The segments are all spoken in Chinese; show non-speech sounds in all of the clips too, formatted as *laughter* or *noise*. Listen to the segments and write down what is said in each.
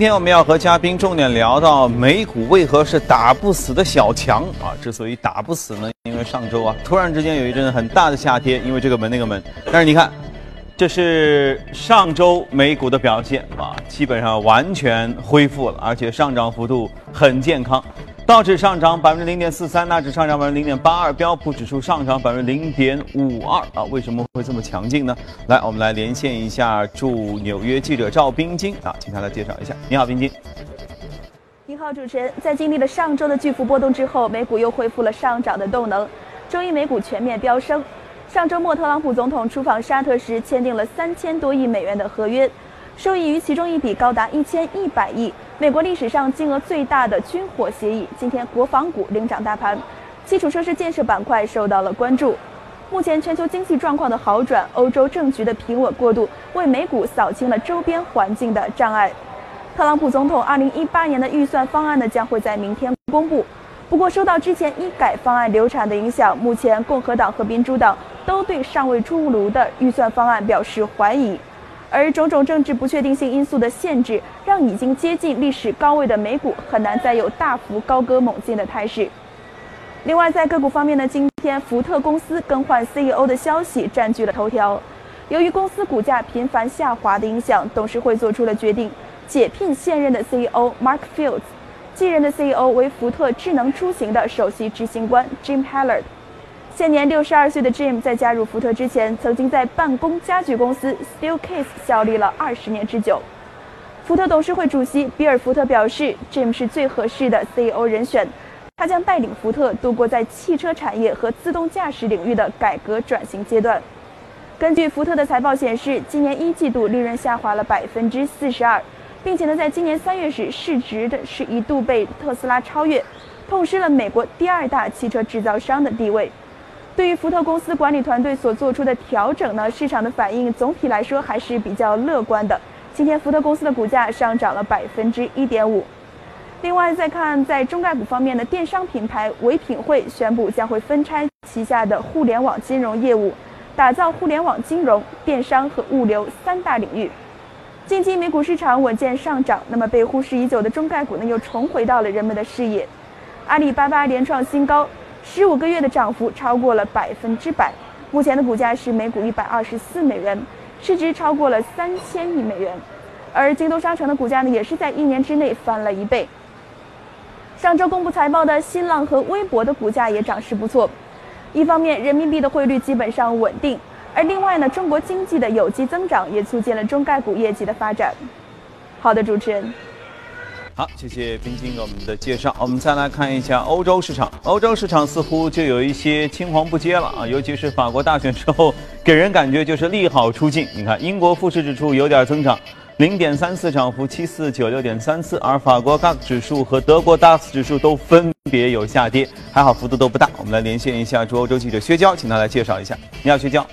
今天我们要和嘉宾重点聊到美股为何是打不死的小强啊？之所以打不死呢，因为上周啊突然之间有一阵很大的下跌，因为这个门那个门。但是你看，这是上周美股的表现啊，基本上完全恢复了，而且上涨幅度很健康。道指上涨百分之零点四三，纳指上涨百分之零点八二，标普指数上涨百分之零点五二啊！为什么会这么强劲呢？来，我们来连线一下驻纽约记者赵冰晶啊，请他来介绍一下。你好，冰晶。你好，主持人。在经历了上周的巨幅波动之后，美股又恢复了上涨的动能。周一美股全面飙升。上周末，特朗普总统出访沙特时签订了三千多亿美元的合约，受益于其中一笔高达一千一百亿。美国历史上金额最大的军火协议，今天国防股领涨大盘，基础设施建设板块受到了关注。目前全球经济状况的好转，欧洲政局的平稳过渡，为美股扫清了周边环境的障碍。特朗普总统2018年的预算方案呢，将会在明天公布。不过，受到之前医改方案流产的影响，目前共和党和民主党都对尚未出炉的预算方案表示怀疑。而种种政治不确定性因素的限制，让已经接近历史高位的美股很难再有大幅高歌猛进的态势。另外，在个股方面呢，今天福特公司更换 CEO 的消息占据了头条。由于公司股价频繁下滑的影响，董事会做出了决定，解聘现任的 CEO Mark Fields，继任的 CEO 为福特智能出行的首席执行官 Jim Hallard。现年六十二岁的 Jim 在加入福特之前，曾经在办公家具公司 Steelcase 效力了二十年之久。福特董事会主席比尔·福特表示，Jim 是最合适的 CEO 人选，他将带领福特度过在汽车产业和自动驾驶领域的改革转型阶段。根据福特的财报显示，今年一季度利润下滑了百分之四十二，并且呢，在今年三月时市值的是一度被特斯拉超越，痛失了美国第二大汽车制造商的地位。对于福特公司管理团队所做出的调整呢，市场的反应总体来说还是比较乐观的。今天福特公司的股价上涨了百分之一点五。另外，再看在中概股方面的电商品牌唯品会宣布将会分拆旗下的互联网金融业务，打造互联网金融、电商和物流三大领域。近期美股市场稳健上涨，那么被忽视已久的中概股呢又重回到了人们的视野。阿里巴巴连创新高。十五个月的涨幅超过了百分之百，目前的股价是每股一百二十四美元，市值超过了三千亿美元。而京东商城的股价呢，也是在一年之内翻了一倍。上周公布财报的新浪和微博的股价也涨势不错。一方面，人民币的汇率基本上稳定；而另外呢，中国经济的有机增长也促进了中概股业绩的发展。好的，主持人。好，谢谢冰晶给我们的介绍。我们再来看一下欧洲市场，欧洲市场似乎就有一些青黄不接了啊，尤其是法国大选之后，给人感觉就是利好出尽。你看，英国富时指数有点增长，零点三四涨幅七四九六点三四，而法国 CAC 指数和德国 DAX 指数都分别有下跌，还好幅度都不大。我们来连线一下驻欧洲记者薛娇，请他来介绍一下。你好，薛娇。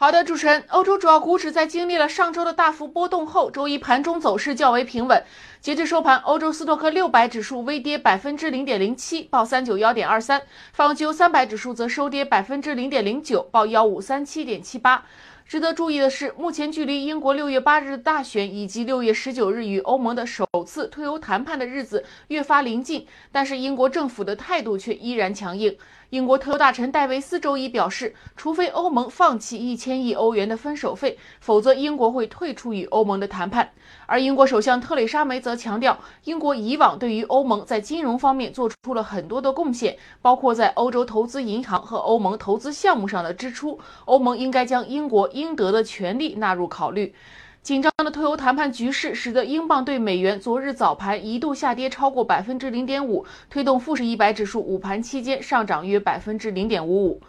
好的，主持人，欧洲主要股指在经历了上周的大幅波动后，周一盘中走势较为平稳。截至收盘，欧洲斯托克六百指数微跌百分之零点零七，报三九幺点二三；泛欧三百指数则收跌百分之零点零九，报幺五三七点七八。值得注意的是，目前距离英国六月八日大选以及六月十九日与欧盟的首次退欧谈判的日子越发临近，但是英国政府的态度却依然强硬。英国特大臣戴维斯周一表示，除非欧盟放弃一千亿欧元的分手费，否则英国会退出与欧盟的谈判。而英国首相特蕾莎梅则强调，英国以往对于欧盟在金融方面做出了很多的贡献，包括在欧洲投资银行和欧盟投资项目上的支出，欧盟应该将英国应得的权利纳入考虑。紧张的退欧谈判局势使得英镑对美元昨日早盘一度下跌超过百分之零点五，推动富时一百指数午盘期间上涨约百分之零点五五。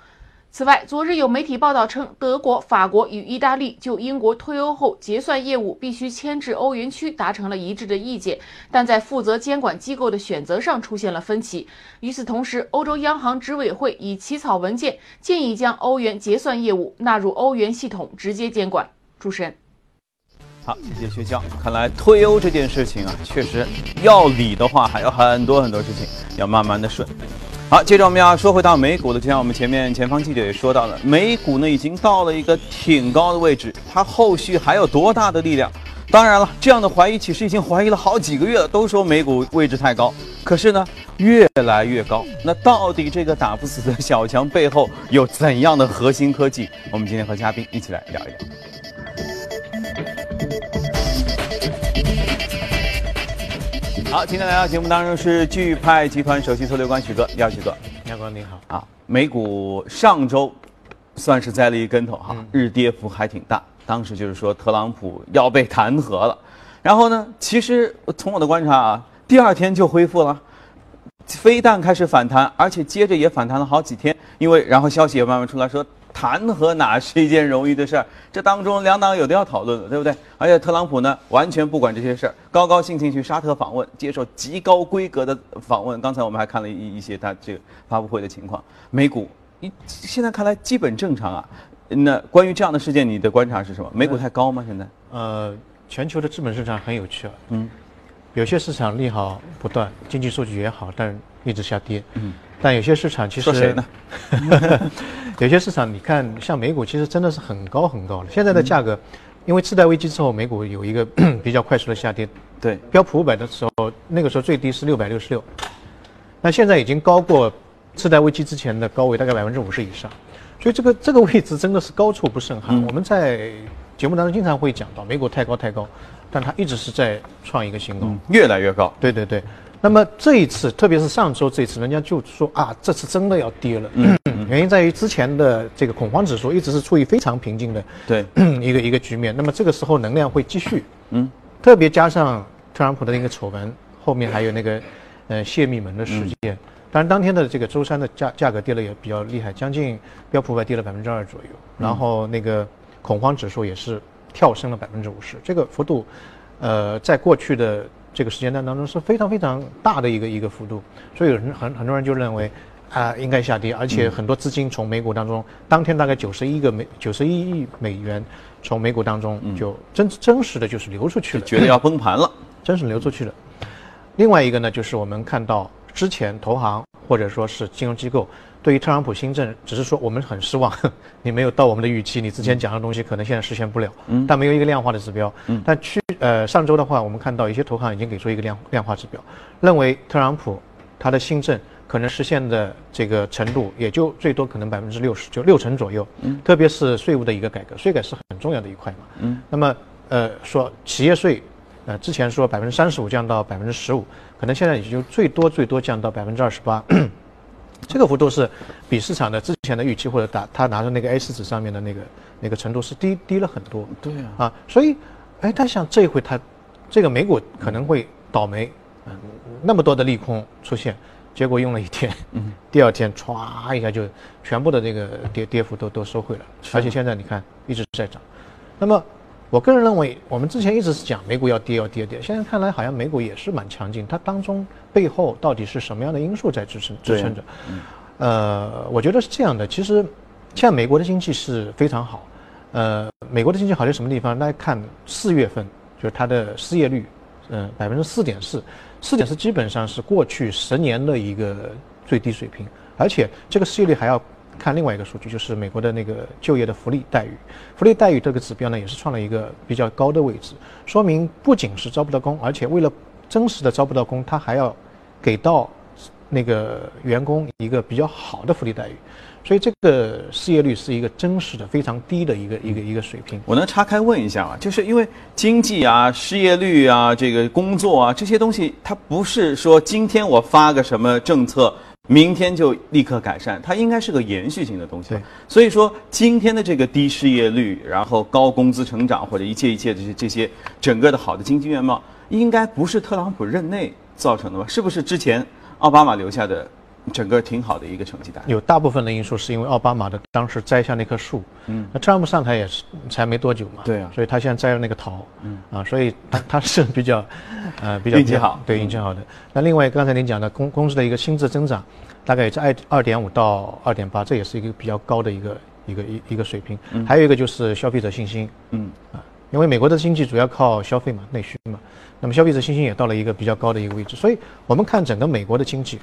此外，昨日有媒体报道称，德国、法国与意大利就英国退欧后结算业务必须迁至欧元区达成了一致的意见，但在负责监管机构的选择上出现了分歧。与此同时，欧洲央行执委会已起草文件，建议将欧元结算业务纳入欧元系统直接监管。主持人。好，谢谢薛教。看来退欧这件事情啊，确实要理的话，还有很多很多事情要慢慢的顺。好，接着我们要说回到美股的，就像我们前面前方记者也说到了，美股呢已经到了一个挺高的位置，它后续还有多大的力量当然了，这样的怀疑其实已经怀疑了好几个月了，都说美股位置太高，可是呢，越来越高。那到底这个打不死的小强背后有怎样的核心科技？我们今天和嘉宾一起来聊一聊。好，今天来到节目当中是钜派集团首席策略官许哥，你好，许哥。杨光你好啊，美股上周算是栽了一跟头哈，日跌幅还挺大。当时就是说特朗普要被弹劾了，然后呢，其实从我的观察啊，第二天就恢复了，非但开始反弹，而且接着也反弹了好几天。因为然后消息也慢慢出来说，弹劾哪是一件容易的事儿？这当中两党有的要讨论的，对不对？而且特朗普呢，完全不管这些事儿，高高兴兴去沙特访问，接受极高规格的访问。刚才我们还看了一一些他这个发布会的情况，美股一现在看来基本正常啊。那关于这样的事件，你的观察是什么？美股太高吗？现在？呃，全球的资本市场很有趣啊。嗯，有些市场利好不断，经济数据也好，但一直下跌。嗯，但有些市场其实说谁呢？*laughs* *laughs* 有些市场你看，像美股其实真的是很高很高了。现在的价格，因为次贷危机之后，美股有一个 *clears throat* 比较快速的下跌。对，标普五百的时候，那个时候最低是六百六十六，那现在已经高过次贷危机之前的高位，大概百分之五十以上。所以这个这个位置真的是高处不胜寒。我们在节目当中经常会讲到，美股太高太高，但它一直是在创一个新高，越来越高。对对对。那么这一次，特别是上周这一次，人家就说啊，这次真的要跌了。原因在于之前的这个恐慌指数一直是处于非常平静的对一个一个局面。那么这个时候能量会继续。嗯。特别加上特朗普的那个丑闻，后面还有那个呃泄密门的事件。当然，当天的这个周三的价价格跌了也比较厉害，将近标普五百跌了百分之二左右，然后那个恐慌指数也是跳升了百分之五十，这个幅度，呃，在过去的这个时间段当中是非常非常大的一个一个幅度，所以有人很很多人就认为啊应该下跌，而且很多资金从美股当中，当天大概九十一个美九十一亿美元从美股当中就真真实的就是流出去了，觉得要崩盘了，*laughs* 真是流出去了。另外一个呢，就是我们看到。之前投行或者说是金融机构对于特朗普新政只是说我们很失望，*laughs* 你没有到我们的预期，你之前讲的东西可能现在实现不了，嗯，但没有一个量化的指标，嗯，但去呃上周的话，我们看到一些投行已经给出一个量量化指标，认为特朗普他的新政可能实现的这个程度也就最多可能百分之六十，就六成左右，嗯，特别是税务的一个改革，税改是很重要的一块嘛，嗯，那么呃说企业税。呃，之前说百分之三十五降到百分之十五，可能现在也就最多最多降到百分之二十八，这个幅度是比市场的之前的预期或者打他拿着那个 A 四纸上面的那个那个程度是低低了很多。对啊。啊，所以，哎，他想这一回他这个美股可能会倒霉，嗯，那么多的利空出现，结果用了一天，嗯，*laughs* 第二天歘一下就全部的这个跌跌幅都都收回了，而且现在你看一直在涨，那么。我个人认为，我们之前一直是讲美股要跌要跌跌，现在看来好像美股也是蛮强劲。它当中背后到底是什么样的因素在支撑支撑着？呃，我觉得是这样的。其实，现在美国的经济是非常好。呃，美国的经济好在什么地方？大家看四月份，就是它的失业率，嗯，百分之四点四，四点四基本上是过去十年的一个最低水平，而且这个失业率还要。看另外一个数据，就是美国的那个就业的福利待遇，福利待遇这个指标呢，也是创了一个比较高的位置，说明不仅是招不到工，而且为了真实的招不到工，他还要给到那个员工一个比较好的福利待遇，所以这个失业率是一个真实的非常低的一个一个一个水平。我能岔开问一下吗？就是因为经济啊、失业率啊、这个工作啊这些东西，它不是说今天我发个什么政策。明天就立刻改善，它应该是个延续性的东西。所以说今天的这个低失业率，然后高工资成长，或者一切一切这些这些整个的好的经济面貌，应该不是特朗普任内造成的吧？是不是之前奥巴马留下的？整个挺好的一个成绩单，有大部分的因素是因为奥巴马的当时摘下那棵树，嗯，那特朗普上台也是才没多久嘛，对啊，所以他现在摘了那个桃，嗯，啊，所以他他是比较，*laughs* 呃，比较运气好，对运气好的。那另外刚才您讲的工工资的一个薪资增长，大概也在二二点五到二点八，这也是一个比较高的一个一个一一个水平。还有一个就是消费者信心，嗯，啊，因为美国的经济主要靠消费嘛，内需嘛，那么消费者信心也到了一个比较高的一个位置，所以我们看整个美国的经济。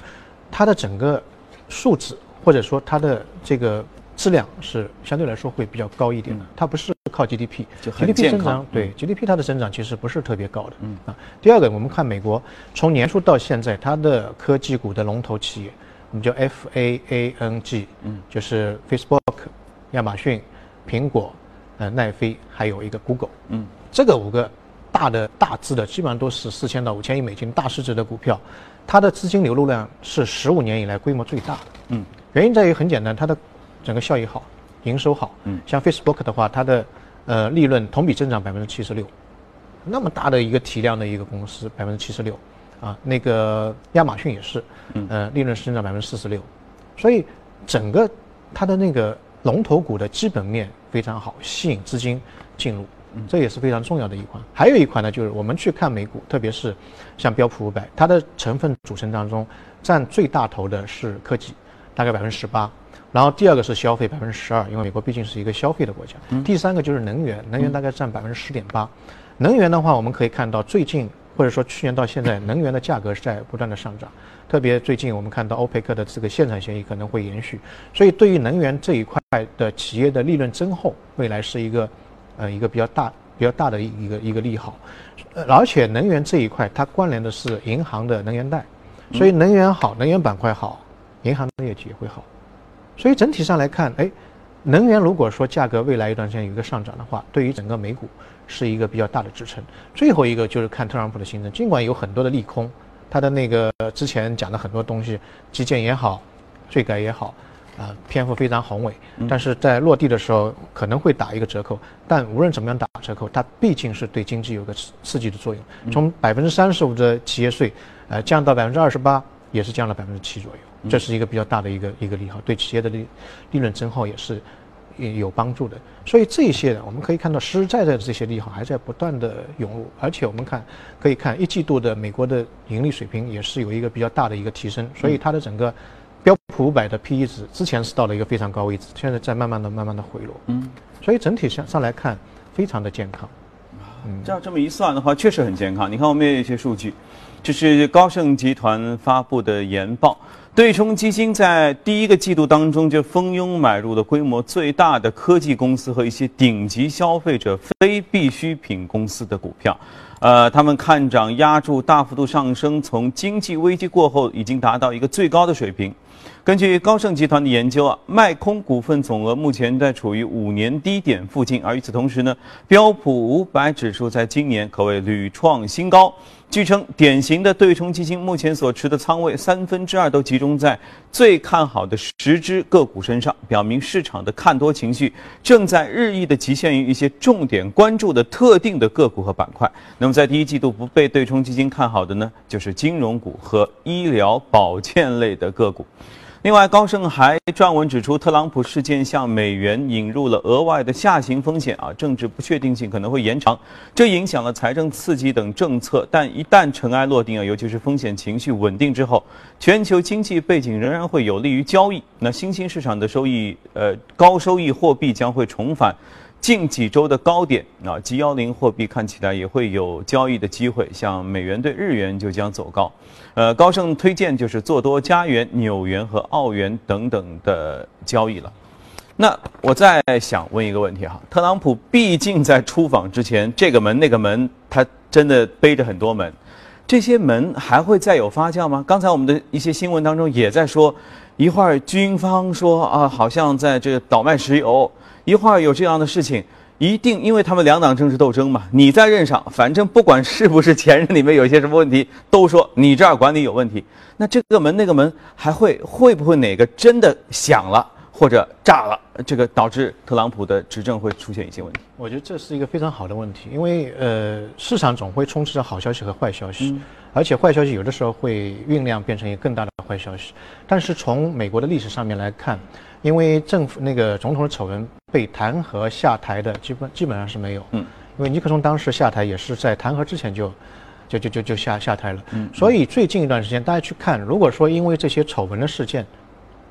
它的整个素质或者说它的这个质量是相对来说会比较高一点的，它不是靠 GDP，就很 GDP 健康。增长对 GDP 它的增长其实不是特别高的。嗯。啊，第二个我们看美国从年初到现在，它的科技股的龙头企业，我们叫 FAANG，嗯，就是 Facebook、亚马逊、苹果、呃奈飞，还有一个 Google，嗯，这个五个大的大资的，基本上都是四千到五千亿美金大市值的股票，它的资金流入量是十五年以来规模最大的。嗯，原因在于很简单，它的整个效益好，营收好。嗯，像 Facebook 的话，它的呃利润同比增长百分之七十六，那么大的一个体量的一个公司，百分之七十六，啊，那个亚马逊也是，呃，利润是增长百分之四十六，所以整个它的那个龙头股的基本面非常好，吸引资金进入。这也是非常重要的一款。还有一款呢，就是我们去看美股，特别是像标普五百，它的成分组成当中，占最大头的是科技，大概百分之十八。然后第二个是消费百分之十二，因为美国毕竟是一个消费的国家。第三个就是能源，能源大概占百分之十点八。能源的话，我们可以看到最近或者说去年到现在，能源的价格是在不断的上涨。特别最近我们看到欧佩克的这个限产协议可能会延续，所以对于能源这一块的企业的利润增厚，未来是一个呃一个比较大比较大的一个一个利好。呃，而且能源这一块它关联的是银行的能源贷，所以能源好，能源板块好，银行的业绩也会好。所以整体上来看，哎，能源如果说价格未来一段时间有一个上涨的话，对于整个美股是一个比较大的支撑。最后一个就是看特朗普的行政，尽管有很多的利空，他的那个之前讲的很多东西，基建也好，税改也好，啊、篇幅非常宏伟，但是在落地的时候可能会打一个折扣。但无论怎么样打折扣，它毕竟是对经济有个刺刺激的作用。从百分之三十五的企业税，呃，降到百分之二十八，也是降了百分之七左右。这是一个比较大的一个一个利好，对企业的利利润增厚也是有帮助的。所以这些呢我们可以看到实实在在的这些利好还在不断的涌入，而且我们看可以看一季度的美国的盈利水平也是有一个比较大的一个提升，所以它的整个标普五百的 P/E 值之前是到了一个非常高位置，现在在慢慢的慢慢的回落。嗯，所以整体上上来看非常的健康。这样这么一算的话，确实很健康。你看，我们也有一些数据，这是高盛集团发布的研报。对冲基金在第一个季度当中就蜂拥买入了规模最大的科技公司和一些顶级消费者非必需品公司的股票。呃，他们看涨压住大幅度上升，从经济危机过后已经达到一个最高的水平。根据高盛集团的研究啊，卖空股份总额目前在处于五年低点附近，而与此同时呢，标普五百指数在今年可谓屡创新高。据称，典型的对冲基金目前所持的仓位三分之二都集中在最看好的十只个股身上，表明市场的看多情绪正在日益的局限于一些重点关注的特定的个股和板块。那么，在第一季度不被对冲基金看好的呢，就是金融股和医疗保健类的个股。另外，高盛还撰文指出，特朗普事件向美元引入了额外的下行风险啊，政治不确定性可能会延长，这影响了财政刺激等政策。但一旦尘埃落定啊，尤其是风险情绪稳定之后，全球经济背景仍然会有利于交易。那新兴市场的收益，呃，高收益货币将会重返。近几周的高点啊，G 幺零货币看起来也会有交易的机会，像美元对日元就将走高。呃，高盛推荐就是做多加元、纽元和澳元等等的交易了。那我再想问一个问题哈，特朗普毕竟在出访之前，这个门那个门，他真的背着很多门，这些门还会再有发酵吗？刚才我们的一些新闻当中也在说，一会儿军方说啊，好像在这个倒卖石油。一会儿有这样的事情，一定因为他们两党政治斗争嘛，你在任上，反正不管是不是前任里面有一些什么问题，都说你这儿管理有问题。那这个门那个门还会会不会哪个真的响了或者炸了，这个导致特朗普的执政会出现一些问题？我觉得这是一个非常好的问题，因为呃，市场总会充斥着好消息和坏消息，而且坏消息有的时候会酝酿变成一个更大的坏消息。但是从美国的历史上面来看，因为政府那个总统的丑闻被弹劾下台的基本基本上是没有，嗯，因为尼克松当时下台也是在弹劾之前就就就就就下下台了，嗯，所以最近一段时间大家去看，如果说因为这些丑闻的事件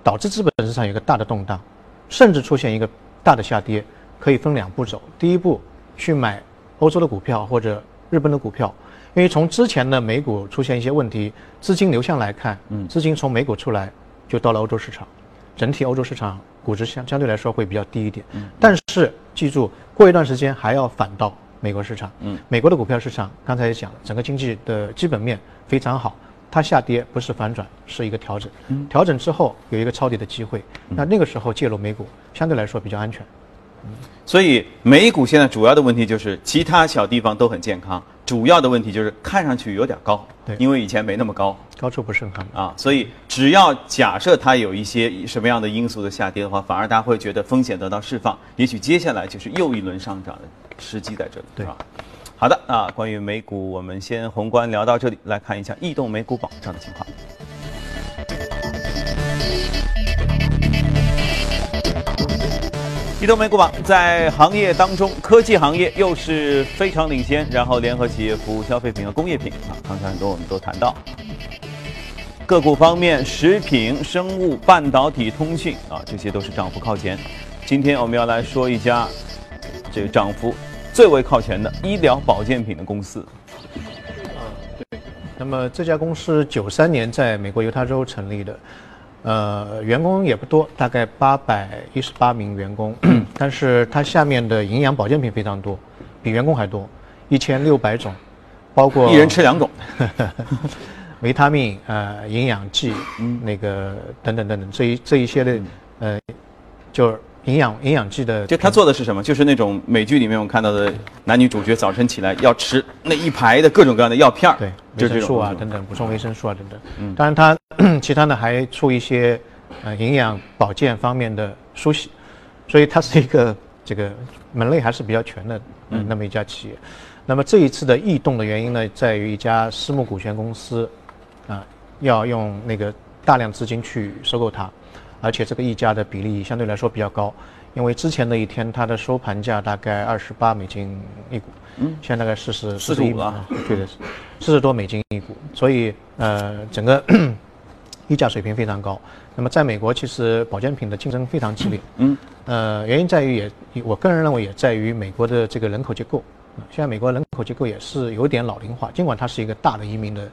导致资本市场有一个大的动荡，甚至出现一个大的下跌，可以分两步走。第一步，去买欧洲的股票或者日本的股票，因为从之前的美股出现一些问题，资金流向来看，嗯，资金从美股出来就到了欧洲市场，整体欧洲市场估值相相对来说会比较低一点。但是记住，过一段时间还要反到美国市场。嗯，美国的股票市场刚才也讲了，整个经济的基本面非常好，它下跌不是反转，是一个调整。嗯，调整之后有一个抄底的机会，那那个时候介入美股相对来说比较安全。所以美股现在主要的问题就是其他小地方都很健康，主要的问题就是看上去有点高，对因为以前没那么高高处不胜寒。啊，所以只要假设它有一些什么样的因素的下跌的话，反而大家会觉得风险得到释放，也许接下来就是又一轮上涨的时机在这里，对吧？好的，啊，关于美股，我们先宏观聊到这里，来看一下异动美股榜上的情况。移动美股榜在行业当中，科技行业又是非常领先，然后联合企业服务、消费品和工业品啊，刚才很多我们都谈到。个股方面，食品、生物、半导体、通讯啊，这些都是涨幅靠前。今天我们要来说一家这个涨幅最为靠前的医疗保健品的公司。啊，对那么这家公司九三年在美国犹他州成立的，呃，员工也不多，大概八百一十八名员工，*clears throat* 但是它下面的营养保健品非常多，比员工还多，一千六百种，包括一人吃两种，*laughs* 维他命、呃营养剂，嗯。那个等等等等，这一这一些的，呃，就是营养营养剂的，就他做的是什么？就是那种美剧里面我们看到的男女主角早晨起来要吃那一排的各种各样的药片儿对，维生素啊等等，补充维生素啊等等。嗯，当然他其他呢还出一些呃营养保健方面的书籍，所以它是一个 *laughs* 这个门类还是比较全的嗯。那么一家企业。那么这一次的异动的原因呢，在于一家私募股权公司啊要用那个大量资金去收购它，而且这个溢价的比例相对来说比较高，因为之前的一天它的收盘价大概二十八美金一股，嗯，现在大概四十45一了。对的，四十多美金一股，所以呃整个 *clears throat* 溢价水平非常高。那么在美国，其实保健品的竞争非常激烈，嗯，呃，原因在于也，我个人认为也在于美国的这个人口结构。呃现在美国人口结构也是有点老龄化，尽管它是一个大的移民的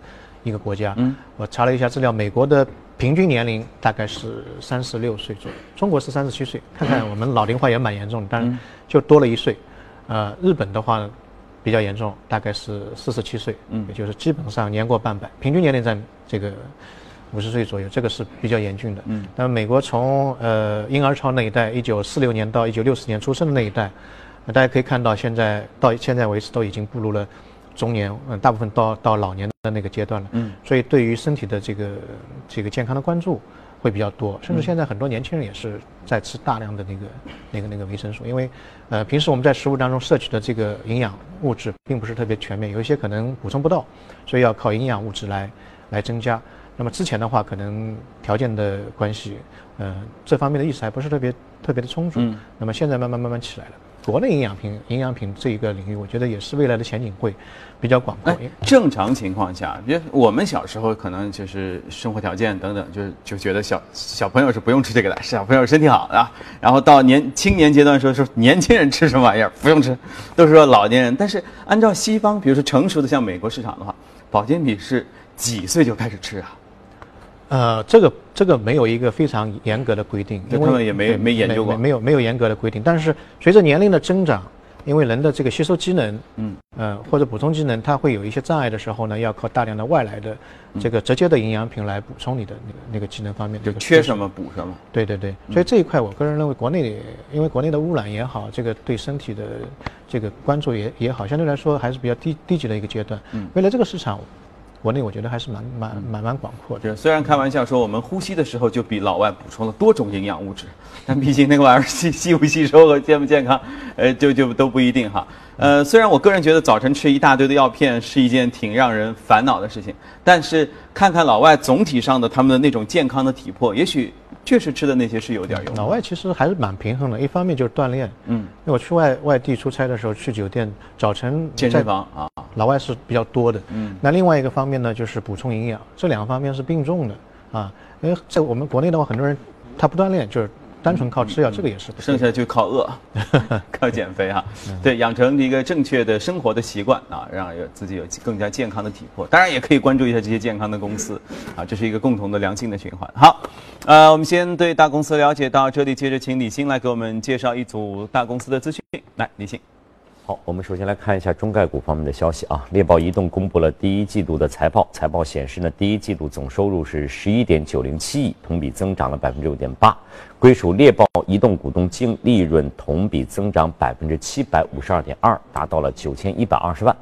一个国家。嗯，我查了一下资料，美国的平均年龄大概是三十六岁左右，中国是三十七岁。看看我们老龄化也蛮严重的，但是就多了一岁。呃，日本的话比较严重，大概是四十七岁，嗯也就是基本上年过半百，平均年龄在这个五十岁左右，这个是比较严峻的。嗯，那么美国从呃婴儿潮那一代，一九四六年到一九六四年出生的那一代，呃大家可以看到，现在到现在为止都已经步入了中年，嗯、大部分到到老年的那个阶段了。嗯，所以对于身体的这个这个健康的关注会比较多，甚至现在很多年轻人也是在吃大量的那个那个那个维生素，因为呃平时我们在食物当中摄取的这个营养物质并不是特别全面，有一些可能补充不到，所以要靠营养物质来来增加。那么之前的话，可能条件的关系，呃，这方面的意识还不是特别特别的充足。嗯那么现在慢慢慢慢起来了。国内营养品营养品这一个领域，我觉得也是未来的前景会比较广阔哎。，正常情况下，因为我们小时候可能就是生活条件等等，就是就觉得小小朋友是不用吃这个的，小朋友身体好的啊。然后到年青年阶段说说年轻人吃什么玩意儿不用吃，都是说老年人。但是按照西方，比如说成熟的像美国市场的话，保健品是几岁就开始吃啊？呃，这个这个没有一个非常严格的规定，因为对他们也没对没研究过没没有没有严格的规定。但是随着年龄的增长，因为人的这个吸收机能，嗯，呃或者补充机能，它会有一些障碍的时候呢，要靠大量的外来的这个直接的营养品来补充你的那个那个机能方面。就缺什么补什么。对对对，所以这一块我个人认为，国内因为国内的污染也好，这个对身体的这个关注也也好，相对来说还是比较低低级的一个阶段。嗯未来这个市场，国内我觉得还是蛮蛮蛮蛮广阔的。是，虽然开玩笑说我们呼吸的时候就比老外补充了多种营养物质，*laughs* 但毕竟那个玩意儿吸吸不吸收和健不健康，呃，就就都不一定哈。呃，虽然我个人觉得早晨吃一大堆的药片是一件挺让人烦恼的事情，但是看看老外总体上的他们的那种健康的体魄，也许确实吃的那些是有点用的。老外其实还是蛮平衡的，一方面就是锻炼，嗯，因为我去外外地出差的时候，去酒店早晨在健身房啊，老外是比较多的，嗯，那另外一个方面呢，就是补充营养，这两个方面是并重的啊。因为在我们国内的话，很多人他不锻炼，就是单纯靠吃药，这个也是剩下就靠饿，*laughs* 靠减肥哈。对，养成一个正确的生活的习惯啊，让有自己有更加健康的体魄。当然，也可以关注一下这些健康的公司啊，这是一个共同的良性的循环。好，呃，我们先对大公司了解到这里，接着请李欣来给我们介绍一组大公司的资讯。来，李欣。我们首先来看一下中概股方面的消息啊。猎豹移动公布了第一季度的财报，财报显示呢，第一季度总收入是十一点九零七亿，同比增长了百分之六点八，归属猎豹移动股东净利润同比增长百分之七百五十二点二，达到了九千一百二十万。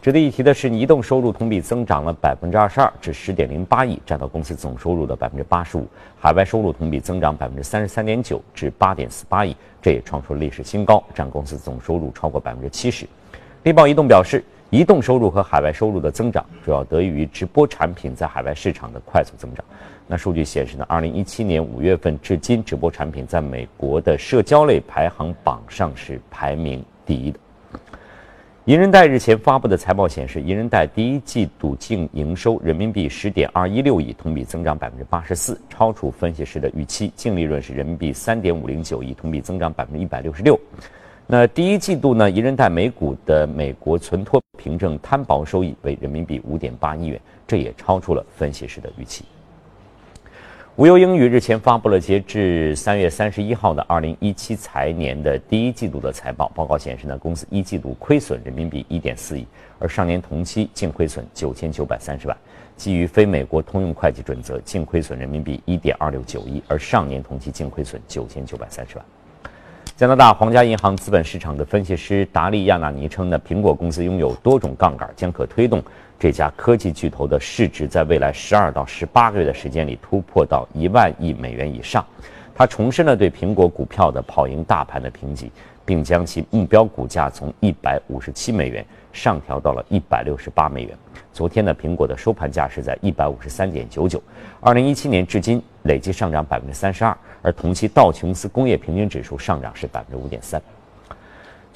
值得一提的是，移动收入同比增长了百分之二十二，至十点零八亿，占到公司总收入的百分之八十五。海外收入同比增长百分之三十三点九，至八点四八亿，也创出了历史新高，占公司总收入超过百分之七十。力豹移动表示，移动收入和海外收入的增长主要得益于直播产品在海外市场的快速增长。那数据显示呢，二零一七年五月份至今，直播产品在美国的社交类排行榜上是排名第一的。银人贷日前发布的财报显示，银人贷第一季度净营收人民币十点二一六亿，同比增长百分之八十四，超出分析师的预期。净利润是人民币三点五零九亿，同比增长百分之一百六十六。那第一季度呢，银人贷每股的美国存托凭证摊薄收益为人民币五点八亿元，这也超出了分析师的预期。无忧英语日前发布了截至三月三十一号的二零一七财年的第一季度的财报。报告显示呢，公司一季度亏损人民币一点四亿，而上年同期净亏损九千九百三十万。基于非美国通用会计准则，净亏损人民币一点二六九亿，而上年同期净亏损九千九百三十万。加拿大皇家银行资本市场的分析师达利亚纳尼称呢，苹果公司拥有多种杠杆，将可推动。这家科技巨头的市值在未来十二到十八个月的时间里突破到一万亿美元以上。他重申了对苹果股票的跑赢大盘的评级，并将其目标股价从一百五十七美元上调到了一百六十八美元。昨天呢，苹果的收盘价是在一百五十三点九九。二零一七年至今累计上涨百分之三十二，而同期道琼斯工业平均指数上涨是百分之五点三。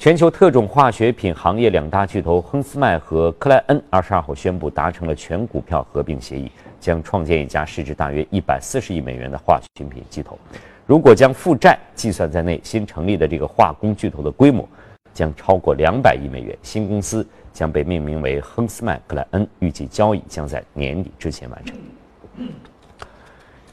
全球特种化学品行业两大巨头亨斯麦和克莱恩二十二号宣布达成了全股票合并协议，将创建一家市值大约一百四十亿美元的化学品巨头。如果将负债计算在内，新成立的这个化工巨头的规模将超过两百亿美元。新公司将被命名为亨斯麦克莱恩，预计交易将在年底之前完成。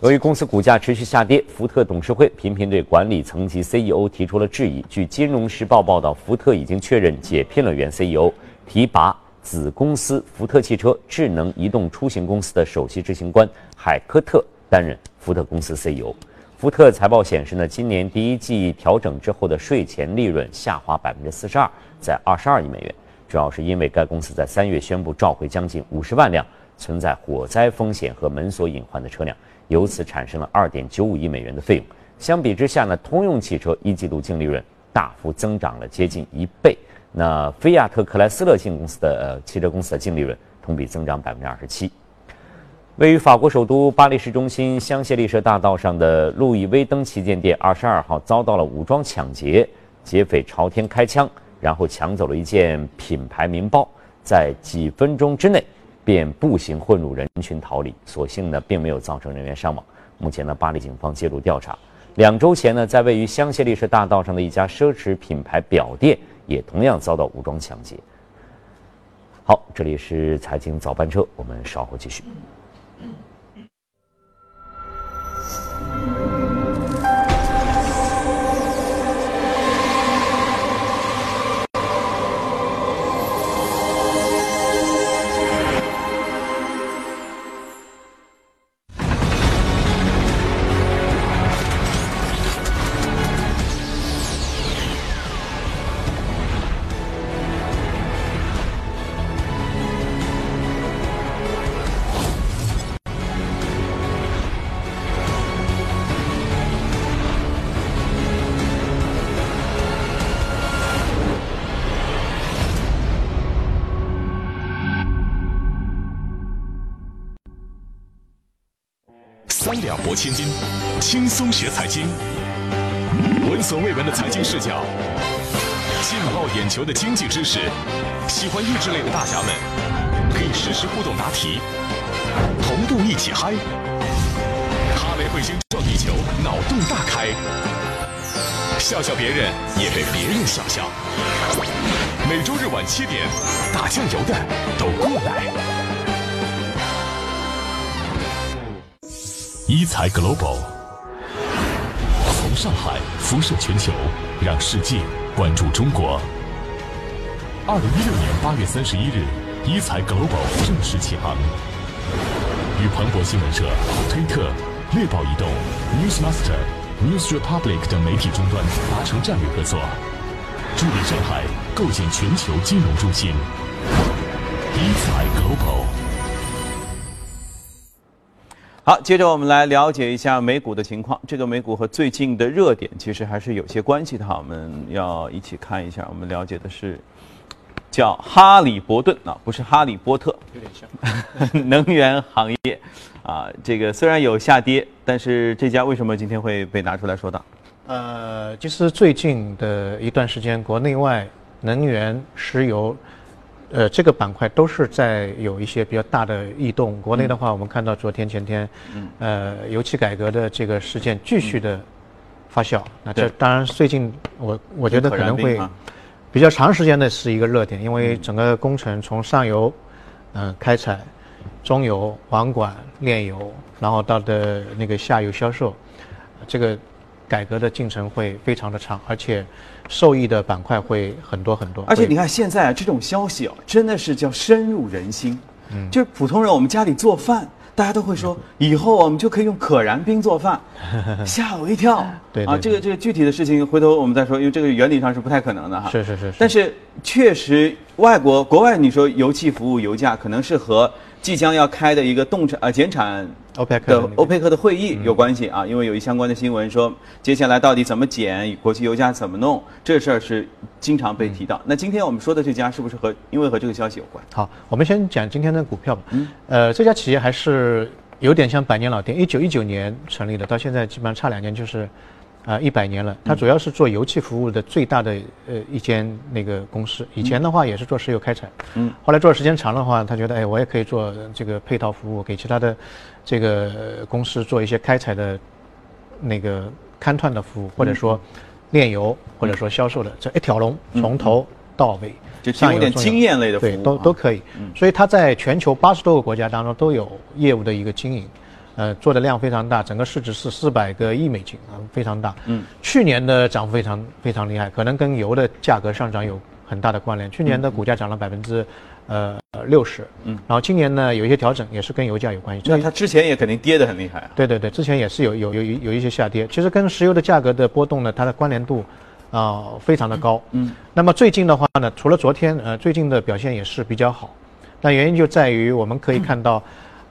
由于公司股价持续下跌，福特董事会频频对管理层级 CEO 提出了质疑。据《金融时报》报道，福特已经确认解聘了原 CEO，提拔子公司福特汽车智能移动出行公司的首席执行官海科特担任福特公司 CEO。福特财报显示呢，今年第一季调整之后的税前利润下滑百分之四十二，在二十二亿美元，主要是因为该公司在三月宣布召回将近五十万辆存在火灾风险和门锁隐患的车辆。由此产生了二点九五亿美元的费用。相比之下呢，通用汽车一季度净利润大幅增长了接近一倍。那菲亚特克莱斯勒进公司的呃汽车公司的净利润同比增长百分之二十七。位于法国首都巴黎市中心香榭丽舍大道上的路易威登旗舰店，二十二号遭到了武装抢劫，劫匪朝天开枪，然后抢走了一件品牌名包，在几分钟之内。便步行混入人群逃离，所幸呢并没有造成人员伤亡。目前呢，巴黎警方介入调查。两周前呢，在位于香榭丽舍大道上的一家奢侈品牌表店，也同样遭到武装抢劫。好，这里是财经早班车，我们稍后继续。千金，轻松学财经，闻所未闻的财经视角，劲爆眼球的经济知识，喜欢益智类的大侠们可以实时互动答题，同步一起嗨。哈雷彗星撞地球，脑洞大开，笑笑别人也被别人笑笑。每周日晚七点，打酱油的都过来。一财 Global 从上海辐射全球，让世界关注中国。二零一六年八月三十一日，一财 Global 正式起航，与彭博新闻社、推特、猎豹移动、Newsmaster、News Republic 等媒体终端达成战略合作，助力上海构建全球金融中心。一财 Global。好，接着我们来了解一下美股的情况。这个美股和最近的热点其实还是有些关系的哈，我们要一起看一下。我们了解的是叫哈利伯顿啊，不是哈利波特，有点像。能源行业啊，这个虽然有下跌，但是这家为什么今天会被拿出来说道？呃，其实最近的一段时间，国内外能源、石油。呃，这个板块都是在有一些比较大的异动。国内的话，我们看到昨天、前天，呃，油气改革的这个事件继续的发酵。那这当然最近我我觉得可能会比较长时间的是一个热点，因为整个工程从上游嗯开采、中游网管、炼油，然后到的那个下游销售，这个改革的进程会非常的长，而且。受益的板块会很多很多，而且你看现在这种消息哦，真的是叫深入人心。嗯，就是普通人，我们家里做饭，大家都会说，*laughs* 以后我们就可以用可燃冰做饭，*laughs* 吓我一跳。对啊，这个这个具体的事情，回头我们再说，因为这个原理上是不太可能的哈。是是是。但是确实，外国国外你说油气服务油价可能是和。即将要开的一个动产啊减产的欧佩克的会议有关系啊，因为有一相关的新闻说，接下来到底怎么减，国际油价怎么弄，这事儿是经常被提到。那今天我们说的这家是不是和因为和这个消息有关？好，我们先讲今天的股票吧。嗯，呃，这家企业还是有点像百年老店，一九一九年成立的，到现在基本上差两年就是。啊，一百年了。它主要是做油气服务的最大的呃一间那个公司。以前的话也是做石油开采，嗯，后来做的时间长的话，他觉得哎，我也可以做这个配套服务，给其他的这个公司做一些开采的那个勘探的服务，或者说炼油，或者说销售的这一条龙从头到尾，就有点经验类的服务，对，都都可以。所以它在全球八十多个国家当中都有业务的一个经营。呃，做的量非常大，整个市值是四百个亿美金啊，非常大。嗯，去年的涨幅非常非常厉害，可能跟油的价格上涨有很大的关联。去年的股价涨了百分之呃六十，嗯，然后今年呢有一些调整，也是跟油价有关系。那它之前也肯定跌得很厉害。对对对，之前也是有有有有一些下跌。其实跟石油的价格的波动呢，它的关联度啊非常的高。嗯，那么最近的话呢，除了昨天，呃，最近的表现也是比较好。那原因就在于我们可以看到。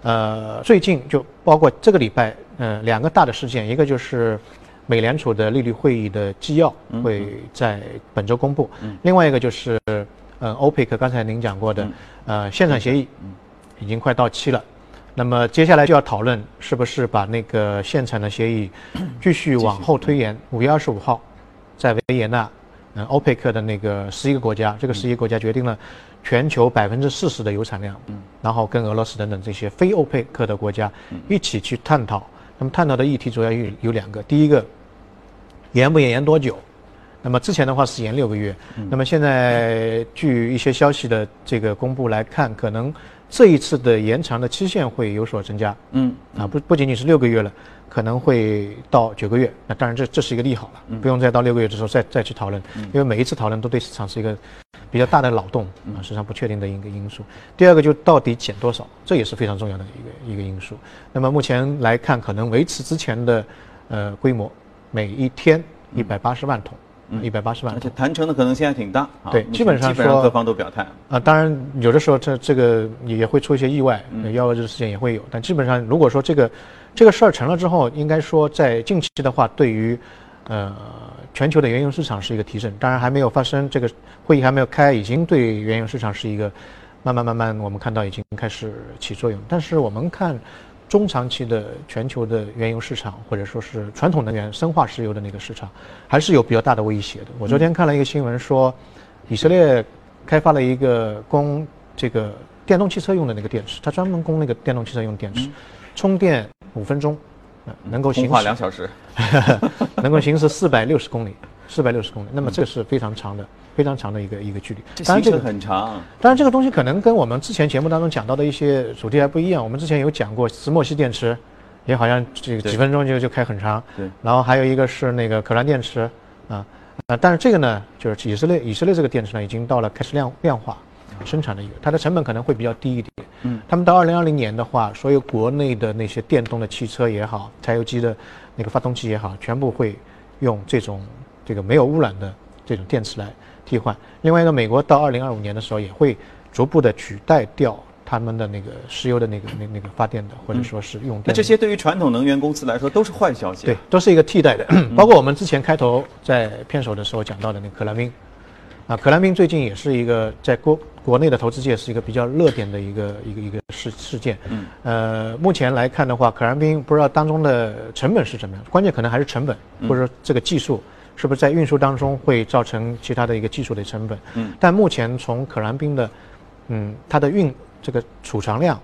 呃，最近就包括这个礼拜，呃，两个大的事件，一个就是美联储的利率会议的纪要会在本周公布，另外一个就是呃，欧佩克刚才您讲过的呃，现场协议已经快到期了，那么接下来就要讨论是不是把那个现场的协议继续往后推延，五月二十五号在维也纳，嗯，欧佩克的那个十一个国家，这个十一个国家决定了。全球百分之四十的油产量，嗯，然后跟俄罗斯等等这些非欧佩克的国家一起去探讨。那么探讨的议题主要有有两个，第一个，延不延延多久？那么之前的话是延六个月，那么现在据一些消息的这个公布来看，可能这一次的延长的期限会有所增加。嗯，啊不不仅仅是六个月了。可能会到九个月，那当然这这是一个利好了，不用再到六个月的时候再再去讨论，因为每一次讨论都对市场是一个比较大的脑洞啊，市场不确定的一个因素。第二个就到底减多少，这也是非常重要的一个一个因素。那么目前来看，可能维持之前的呃规模，每一天一百八十万桶，一百八十万，而且谈成的可能性还挺大。对，基本上说各方都表态啊，当然有的时候这这个也会出一些意外，幺蛾子的事件也会有，但基本上如果说这个。这个事儿成了之后，应该说在近期的话，对于，呃，全球的原油市场是一个提振。当然还没有发生，这个会议还没有开，已经对原油市场是一个慢慢慢慢，我们看到已经开始起作用。但是我们看中长期的全球的原油市场，或者说是传统能源、生化石油的那个市场，还是有比较大的威胁的。我昨天看了一个新闻说，以色列开发了一个供这个电动汽车用的那个电池，它专门供那个电动汽车用电池。充电五分钟，能够行驶两小时，*laughs* *laughs* 能够行驶四百六十公里，四百六十公里。那么这是非常长的，非常长的一个一个距离。当然这个很长。当然这个东西可能跟我们之前节目当中讲到的一些主题还不一样。我们之前有讲过石墨烯电池，也好像这个几分钟就就开很长。对然后还有一个是那个可燃电池啊，啊，但是这个呢，就是以色列以色列这个电池呢，已经到了开始量量化生产的一个，它的成本可能会比较低一点。嗯，他们到二零二零年的话，所有国内的那些电动的汽车也好，柴油机的那个发动机也好，全部会用这种这个没有污染的这种电池来替换。另外一个，美国到二零二五年的时候也会逐步的取代掉他们的那个石油的那个那那个发电的，或者说是用电的。那这些对于传统能源公司来说都是坏消息。对，，都是一个替代的。*clears throat* 包括我们之前开头在片首的时候讲到的那个可兰冰，啊，可兰冰最近也是一个在国国内的投资界是一个比较热点的一个一个一个事事件。嗯，呃，目前来看的话，可燃冰不知道当中的成本是怎么样，关键可能还是成本，或者说这个技术是不是在运输当中会造成其他的一个技术的成本。嗯，但目前从可燃冰的，嗯，它的运这个储藏量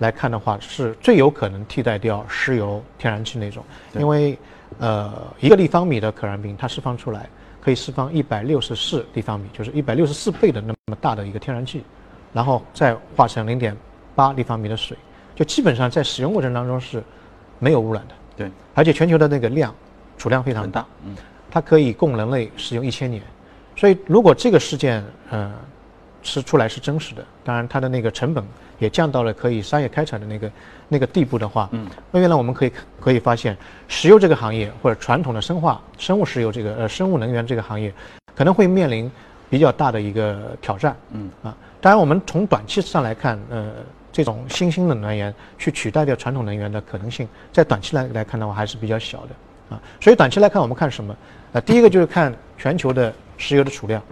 来看的话，是最有可能替代掉石油、天然气那种，因为呃一个立方米的可燃冰它释放出来可以释放一百六十四立方米，就是一百六十四倍的那么大的一个天然气，然后再化成零点八立方米的水，就基本上在使用过程当中是没有污染的，对，而且全球的那个量储量非常大，。嗯，它可以供人类使用一千年。所以，如果这个事件呃是出来是真实的，当然它的那个成本也降到了可以商业开采的那个那个地步的话，嗯，那原来我们可以可以发现，石油这个行业或者传统的生化生物石油这个呃生物能源这个行业，可能会面临比较大的一个挑战，嗯啊，当然我们从短期上来看，呃。这种新兴的能源去取代掉传统能源的可能性，在短期来来看的话还是比较小的。啊，所以短期来看，我们看什么？呃，第一个就是看全球的石油的储量。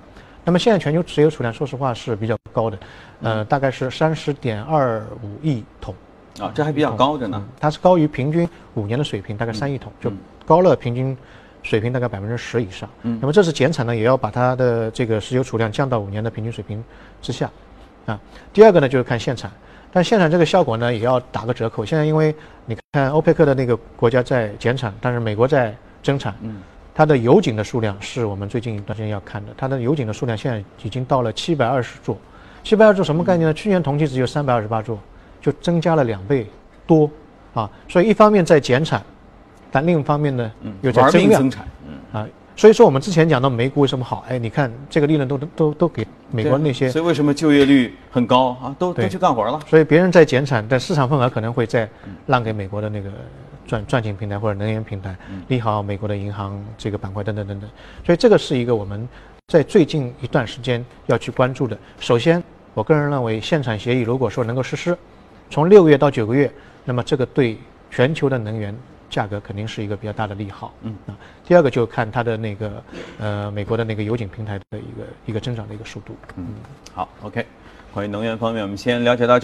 那么现在全球石油储量，说实话是比较高的，呃，大概是三十点二五亿桶。啊，这还比较高着呢嗯。它是高于平均五年的水平，大概三亿桶，就嗯高了平均水平大概百分之十以上。嗯那么这次减产呢，也要把它的这个石油储量降到五年的平均水平之下。啊，第二个呢就是看限产，但限产这个效果呢也要打个折扣。现在因为你看欧佩克的那个国家在减产，但是美国在增产，嗯，它的油井的数量是我们最近一段时间要看的，它的油井的数量现在已经到了七百二十座。七百二十座什么概念呢？去年同期只有三百二十八座，就增加了两倍多啊！所以一方面在减产，但另一方面呢嗯，又在增量产。嗯，啊。所以说我们之前讲到美股为什么好？哎，你看这个利润都都都都给美国那些所以为什么就业率很高啊？都都去干活了。所以别人在减产，但市场份额可能会再让给美国的那个赚赚钱平台或者能源平台，利好美国的银行这个板块等等等等。所以这个是一个我们在最近一段时间要去关注的。首先，我个人认为限产协议如果说能够实施，从六个月到九个月，那么这个对全球的能源价格肯定是一个比较大的利好。嗯啊，第二个就看它的那个呃美国的那个油井平台的一个一个增长的一个速度。嗯好，OK。关于能源方面，我们先了解到。